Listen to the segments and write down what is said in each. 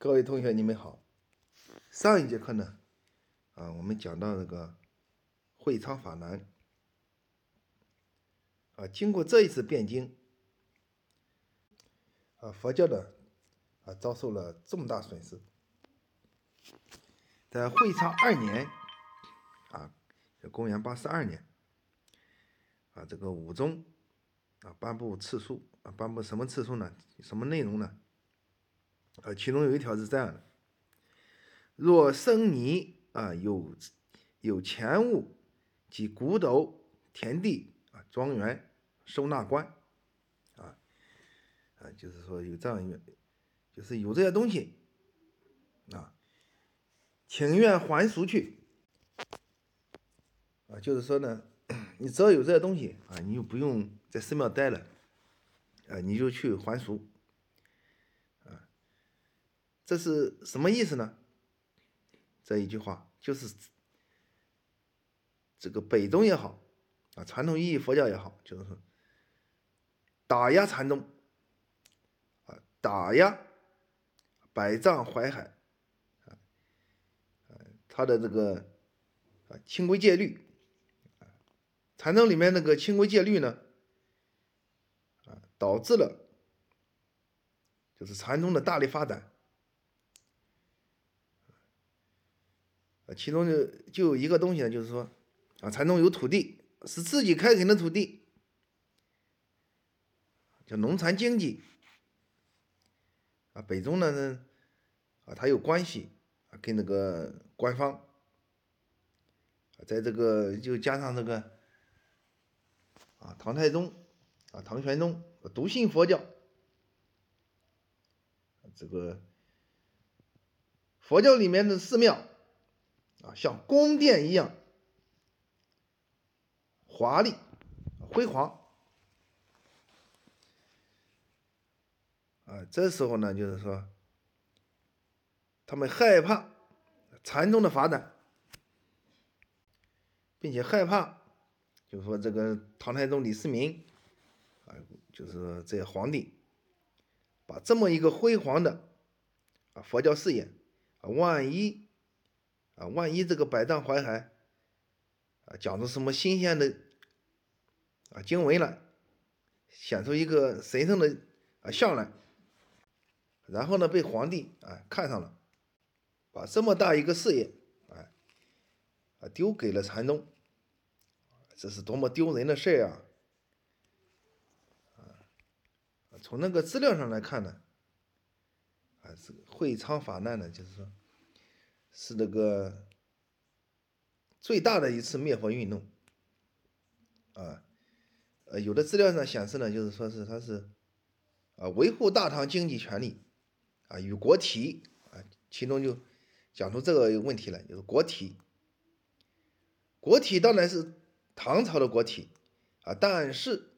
各位同学，你们好。上一节课呢，啊，我们讲到这个会昌法难，啊，经过这一次辩经，啊，佛教的啊遭受了重大损失。在会昌二年，啊，公元八四二年，啊，这个武宗啊颁布敕书，啊，颁布什么敕书呢？什么内容呢？啊，其中有一条是这样的：若生泥啊有有钱物及古斗、田地啊、庄园、收纳官啊啊，就是说有这样一个，就是有这些东西啊，情愿还俗去啊，就是说呢，你只要有这些东西啊，你就不用在寺庙待了啊，你就去还俗。这是什么意思呢？这一句话就是这个北宗也好啊，传统意义佛教也好，就是打压禅宗啊，打压百丈怀海啊，他的这个啊清规戒律啊，禅宗里面那个清规戒律呢啊，导致了就是禅宗的大力发展。其中就就有一个东西呢，就是说，啊，禅宗有土地，是自己开垦的土地，叫农禅经济。啊，北宗呢，啊，他有关系，啊，跟那个官方，在这个就加上这个，啊，唐太宗，啊，唐玄宗笃信佛教，这个佛教里面的寺庙。像宫殿一样华丽辉煌啊！这时候呢，就是说，他们害怕禅宗的发展，并且害怕，就是说这个唐太宗李世民啊，就是这些皇帝把这么一个辉煌的啊佛教事业啊，万一。啊，万一这个百丈怀海啊讲出什么新鲜的啊经文来，显出一个神圣的啊像来，然后呢被皇帝啊看上了，把这么大一个事业啊啊丢给了禅宗，这是多么丢人的事儿啊！啊，从那个资料上来看呢，啊，这个会昌法难呢，就是说。是那个最大的一次灭佛运动，啊，呃，有的资料上显示呢，就是说是他是啊维护大唐经济权利啊与国体啊，其中就讲出这个问题来，就是国体，国体当然是唐朝的国体啊，但是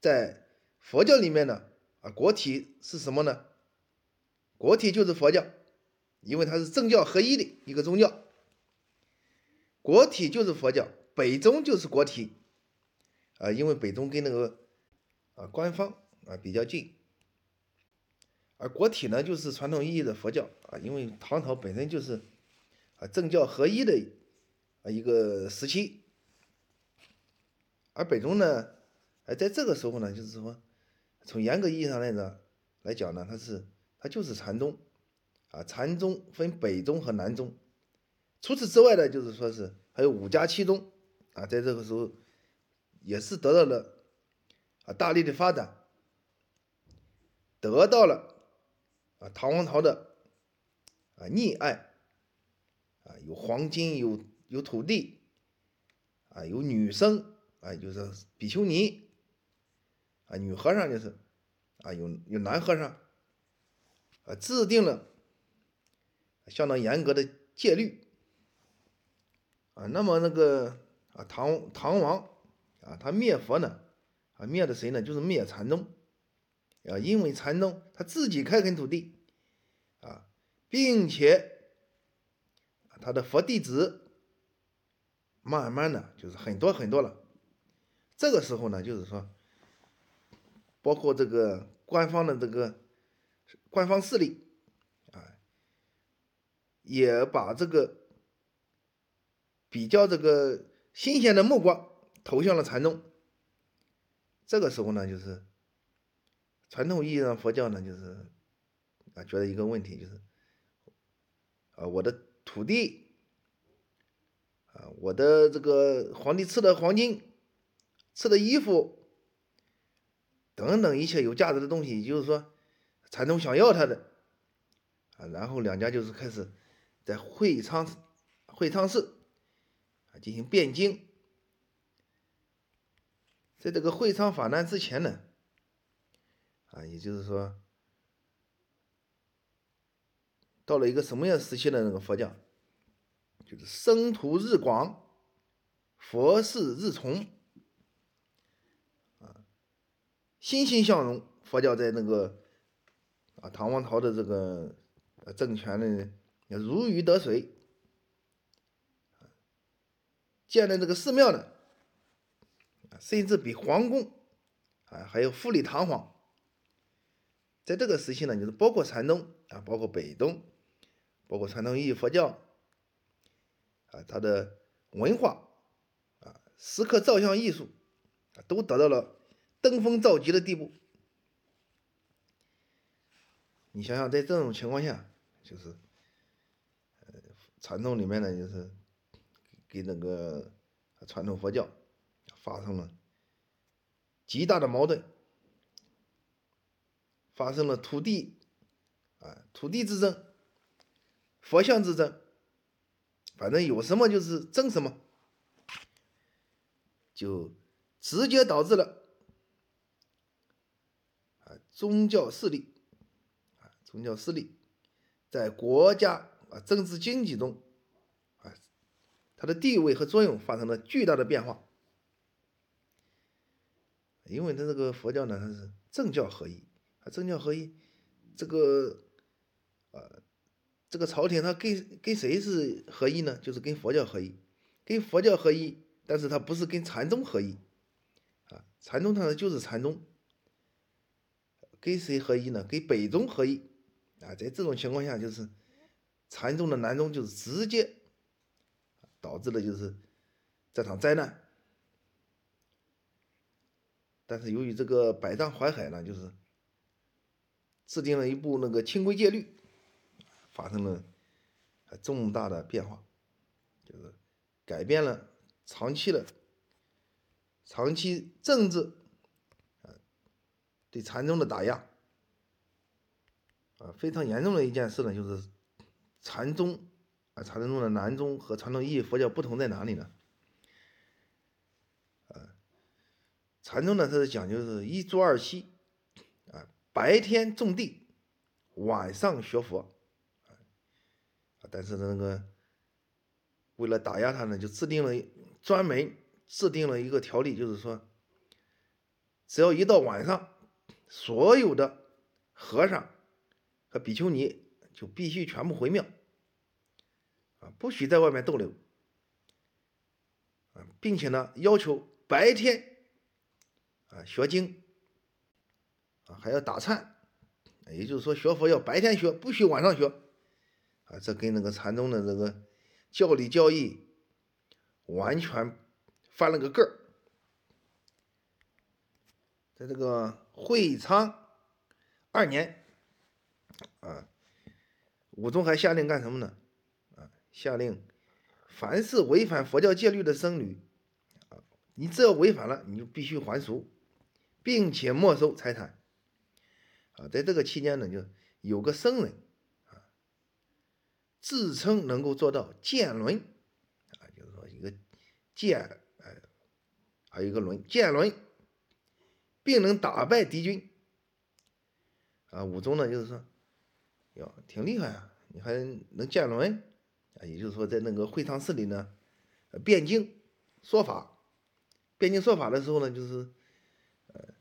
在佛教里面呢啊，国体是什么呢？国体就是佛教。因为它是政教合一的一个宗教，国体就是佛教，北宗就是国体，啊，因为北宗跟那个啊官方啊比较近，而国体呢就是传统意义的佛教啊，因为唐朝本身就是啊政教合一的啊一个时期，而北宗呢，哎，在这个时候呢，就是说从严格意义上来呢来讲呢，它是它就是禅宗。啊，禅宗分北宗和南宗，除此之外呢，就是说是还有五家七宗啊，在这个时候也是得到了啊大力的发展，得到了啊唐王朝的啊溺爱啊，有黄金，有有土地啊，有女生啊，就是比丘尼啊，女和尚就是啊，有有男和尚啊，制定了。相当严格的戒律啊，那么那个啊唐唐王啊，他灭佛呢啊灭的谁呢？就是灭禅宗啊，因为禅宗他自己开垦土地啊，并且他的佛弟子慢慢的就是很多很多了。这个时候呢，就是说，包括这个官方的这个官方势力。也把这个比较这个新鲜的目光投向了禅宗。这个时候呢，就是传统意义上佛教呢，就是啊，觉得一个问题就是，啊，我的土地，啊，我的这个皇帝赐的黄金，赐的衣服，等等一切有价值的东西，也就是说，禅宗想要他的，啊，然后两家就是开始在会昌会昌寺啊进行辩经。在这个会昌法难之前呢，啊，也就是说，到了一个什么样时期的那个佛教，就是生徒日广，佛事日崇，啊，欣欣向荣。佛教在那个啊唐王朝的这个政权的，如鱼得水，建的这个寺庙呢。甚至比皇宫啊还要富丽堂皇。在这个时期呢，就是包括禅宗啊，包括北宗，包括传统意义佛教啊，它的文化啊，石刻造像艺术啊，都得到了登峰造极的地步。你想想，在这种情况下，就是，传统里面呢，就是给那个传统佛教。发生了极大的矛盾，发生了土地啊土地之争、佛像之争，反正有什么就是争什么，就直接导致了宗教势力啊宗教势力在国家啊政治经济中啊它的地位和作用发生了巨大的变化。因为他这个佛教呢，它是政教合一啊，政教合一，这个，呃，这个朝廷它跟跟谁是合一呢？就是跟佛教合一，跟佛教合一，但是它不是跟禅宗合一，啊，禅宗它就是禅宗，跟谁合一呢？跟北宗合一，啊，在这种情况下，就是禅宗的南宗就是直接导致了就是这场灾难。但是由于这个百丈怀海呢，就是制定了一部那个清规戒律，发生了重大的变化，就是改变了长期的长期政治啊对禅宗的打压啊非常严重的一件事呢，就是禅宗啊禅宗的南宗和传统意义佛教不同在哪里呢？禅宗呢，它是讲究是一坐二息，啊，白天种地，晚上学佛，啊，但是呢，那个为了打压他呢，就制定了专门制定了一个条例，就是说，只要一到晚上，所有的和尚和比丘尼就必须全部回庙，啊，不许在外面逗留，啊，并且呢，要求白天。啊，学经啊，还要打禅，也就是说，学佛要白天学，不许晚上学。啊，这跟那个禅宗的这个教理教义完全翻了个个儿。在这个会昌二年，啊，武宗还下令干什么呢？啊，下令凡是违反佛教戒律的僧侣，啊，你只要违反了，你就必须还俗。并且没收财产，啊，在这个期间呢，就有个僧人，啊，自称能够做到剑轮，啊，就是说一个剑，哎，还有一个轮，剑轮，并能打败敌军，啊，武宗呢就是说，哟，挺厉害啊，你还能剑轮，啊，也就是说在那个会昌寺里呢，辩经说法，辩经说法的时候呢，就是。呃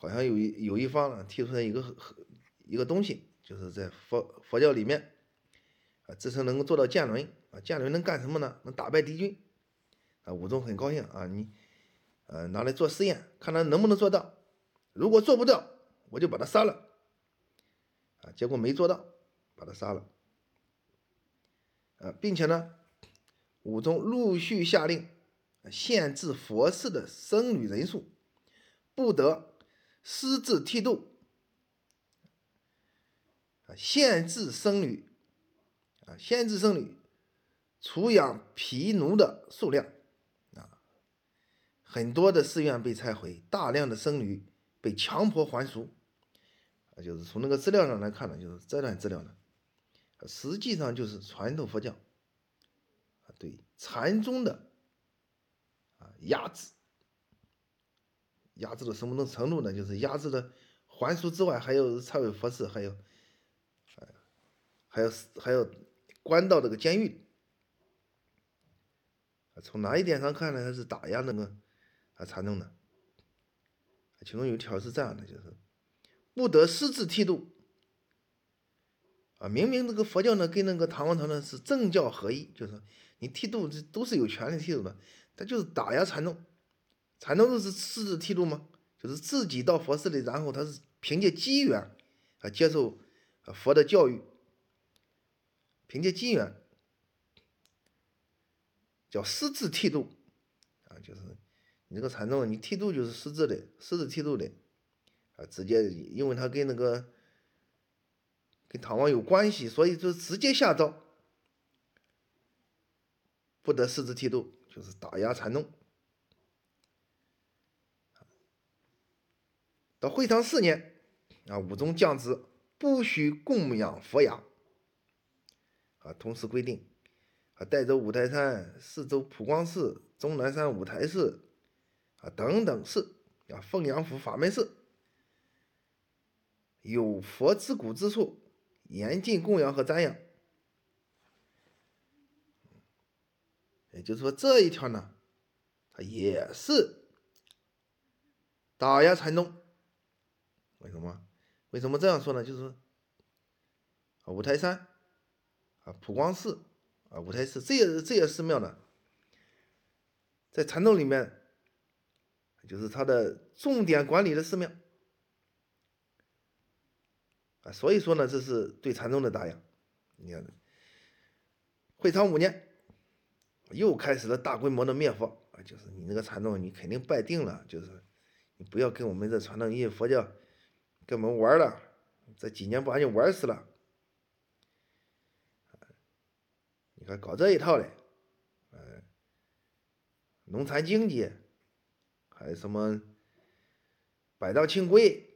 好像有一有一方呢提出来一个一个东西，就是在佛佛教里面啊，自称能够做到剑轮啊，剑轮能干什么呢？能打败敌军啊！武宗很高兴啊，你呃拿来做实验，看他能不能做到。如果做不到，我就把他杀了啊！结果没做到，把他杀了。啊，并且呢，武宗陆续下令限制佛寺的僧侣人数，不得私自剃度，啊，限制僧侣，啊，限制僧侣储养皮奴的数量，啊，很多的寺院被拆毁，大量的僧侣被强迫还俗，啊，就是从那个资料上来看呢，就是这段资料呢。实际上就是传统佛教啊，对禅宗的啊压制，压制到什么程度呢？就是压制的还俗之外，还有忏悔佛寺，还有，还有还有关到这个监狱。从哪一点上看呢？它是打压那个啊禅宗的。其中有一条是这样的，就是不得私自剃度。啊，明明这个佛教呢跟那个唐王朝呢是政教合一，就是你剃度这都是有权利剃度的，他就是打压禅宗，禅宗都是私自剃度吗？就是自己到佛寺里，然后他是凭借机缘啊接受佛的教育，凭借机缘叫私自剃度啊，就是你这个禅宗你剃度就是私自的，私自剃度的啊，直接因为他跟那个。跟唐王有关系，所以就直接下诏，不得私自剃度，就是打压禅宗。到会昌四年，啊，武宗降旨，不许供养佛牙。啊，同时规定，啊，带走五台山、四周普光寺、终南山五台寺，啊等等寺，啊，凤阳府法门寺，有佛之骨之处。严禁供养和瞻仰，也就是说这一条呢，它也是打压禅宗。为什么？为什么这样说呢？就是，五台山，啊，普光寺，啊，五台寺这些这些寺庙呢，在禅宗里面，就是它的重点管理的寺庙。所以说呢，这是对禅宗的打压。你看，会昌五年，又开始了大规模的灭佛啊！就是你那个禅宗，你肯定败定了。就是你不要跟我们这传统义佛教跟我们玩了，这几年把你玩死了。你看搞这一套嘞，呃，农残经济，还有什么百道清规，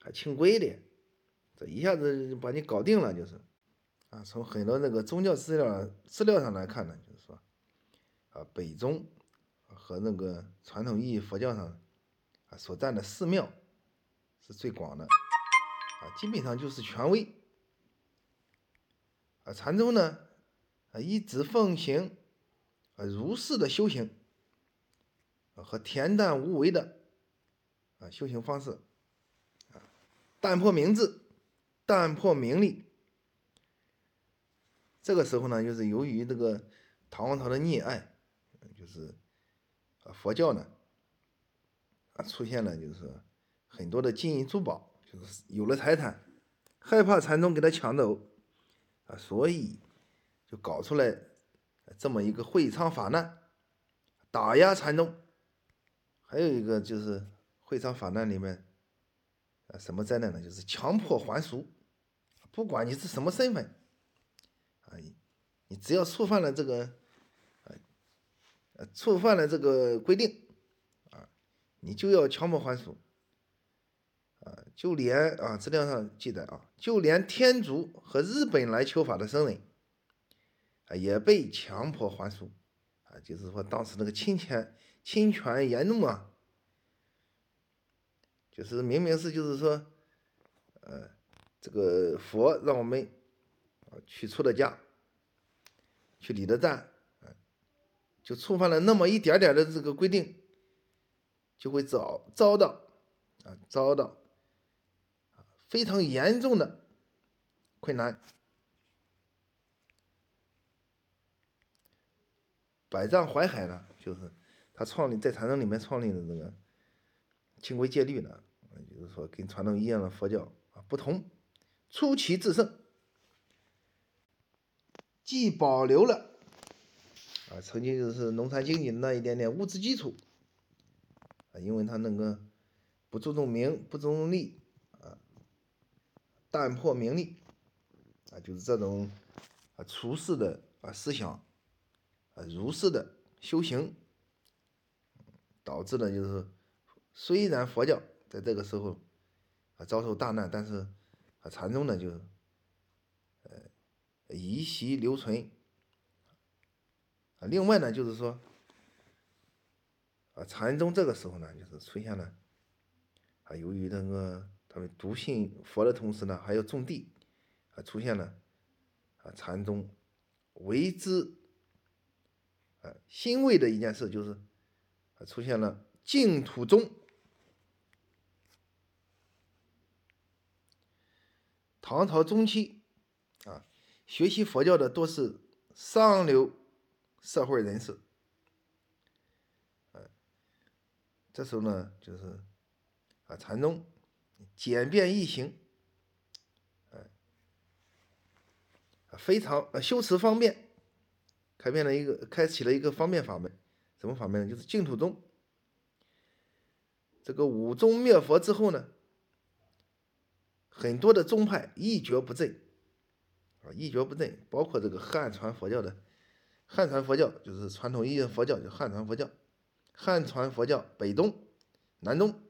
还清规的。这一下子把你搞定了，就是，啊，从很多那个宗教资料资料上来看呢，就是说，啊，北宗和那个传统意义佛教上，啊，所占的寺庙是最广的，啊，基本上就是权威，啊，禅宗呢，啊，一直奉行啊如是的修行，啊和恬淡无为的啊修行方式，啊，淡泊明志。淡泊名利，这个时候呢，就是由于这个唐王朝的溺爱，就是啊佛教呢啊出现了就是很多的金银珠宝，就是有了财产，害怕禅宗给他抢走啊，所以就搞出来这么一个会昌法难，打压禅宗。还有一个就是会昌法难里面啊什么灾难呢？就是强迫还俗。不管你是什么身份，啊，你只要触犯了这个，呃，触犯了这个规定，啊，你就要强迫还俗，啊，就连啊资料上记载啊，就连天竺和日本来求法的僧人，啊，也被强迫还俗，啊，就是说当时那个侵权侵权严重啊，就是明明是就是说，呃。这个佛让我们啊去出的家，去礼的赞，就触犯了那么一点点的这个规定，就会遭遭到啊遭到非常严重的困难。百丈怀海呢，就是他创立在禅宗里面创立的这个清规戒律呢，就是说跟传统一样的佛教啊不同。出奇制胜，既保留了啊曾经就是农产经济那一点点物质基础啊，因为他那个不注重名，不注重利啊，淡泊名利啊，就是这种啊处世的啊思想啊儒释的修行，导致呢就是虽然佛教在这个时候啊遭受大难，但是禅宗呢就。呃遗习留存啊，另外呢，就是说啊，禅宗这个时候呢，就是出现了啊，由于那个他们笃信佛的同时呢，还要种地啊，出现了啊，禅宗为之啊欣慰的一件事，就是啊，出现了净土宗。唐朝中期啊。学习佛教的都是上流社会人士，这时候呢，就是啊，禅宗简便易行，非常呃修持方便，开遍了一个开启了一个方便法门，什么法门呢？就是净土宗。这个五宗灭佛之后呢，很多的宗派一蹶不振。啊一蹶不振，包括这个汉传佛教的汉传佛教，就是传统意义的佛教，就汉传佛教。汉传佛教北宗、南宗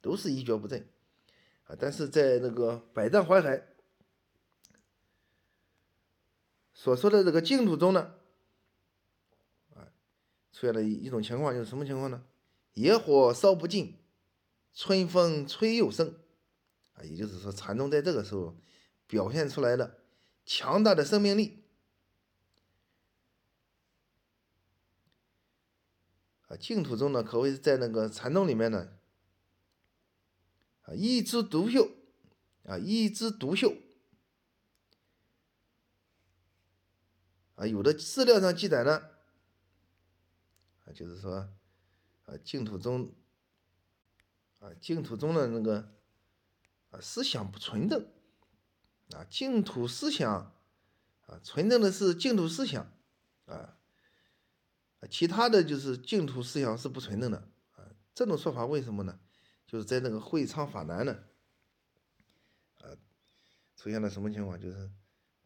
都是一蹶不振啊。但是在那个百丈怀海所说的这个净土中呢，啊，出现了一一种情况，就是什么情况呢？野火烧不尽，春风吹又生啊。也就是说，禅宗在这个时候表现出来的。强大的生命力啊！净土宗呢，可谓是在那个禅宗里面呢，啊，一枝独秀啊，一枝独秀啊！有的资料上记载呢，啊，就是说啊，净土宗啊，净土宗的那个思想不纯正。啊，净土思想啊，纯正的是净土思想啊，其他的就是净土思想是不纯正的啊。这种说法为什么呢？就是在那个会昌法难呢，啊，出现了什么情况？就是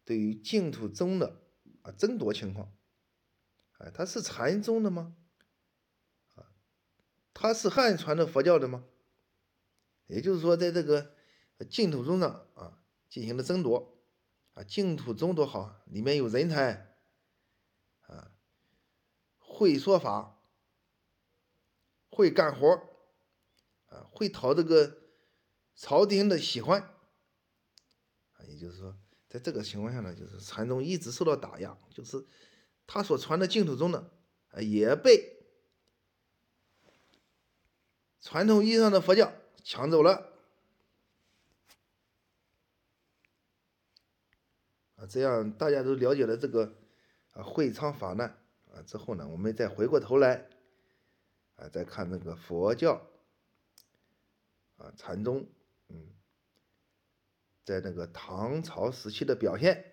对于净土宗的啊争夺情况，啊，它是禅宗的吗？啊，它是汉传的佛教的吗？也就是说，在这个净土宗上啊。进行了争夺，啊，净土宗多好，里面有人才，啊，会说法，会干活啊，会讨这个朝廷的喜欢，啊，也就是说，在这个情况下呢，就是禅宗一直受到打压，就是他所传的净土宗呢，啊，也被传统意义上的佛教抢走了。这样大家都了解了这个啊会昌法难啊之后呢，我们再回过头来啊再看那个佛教啊禅宗嗯，在那个唐朝时期的表现。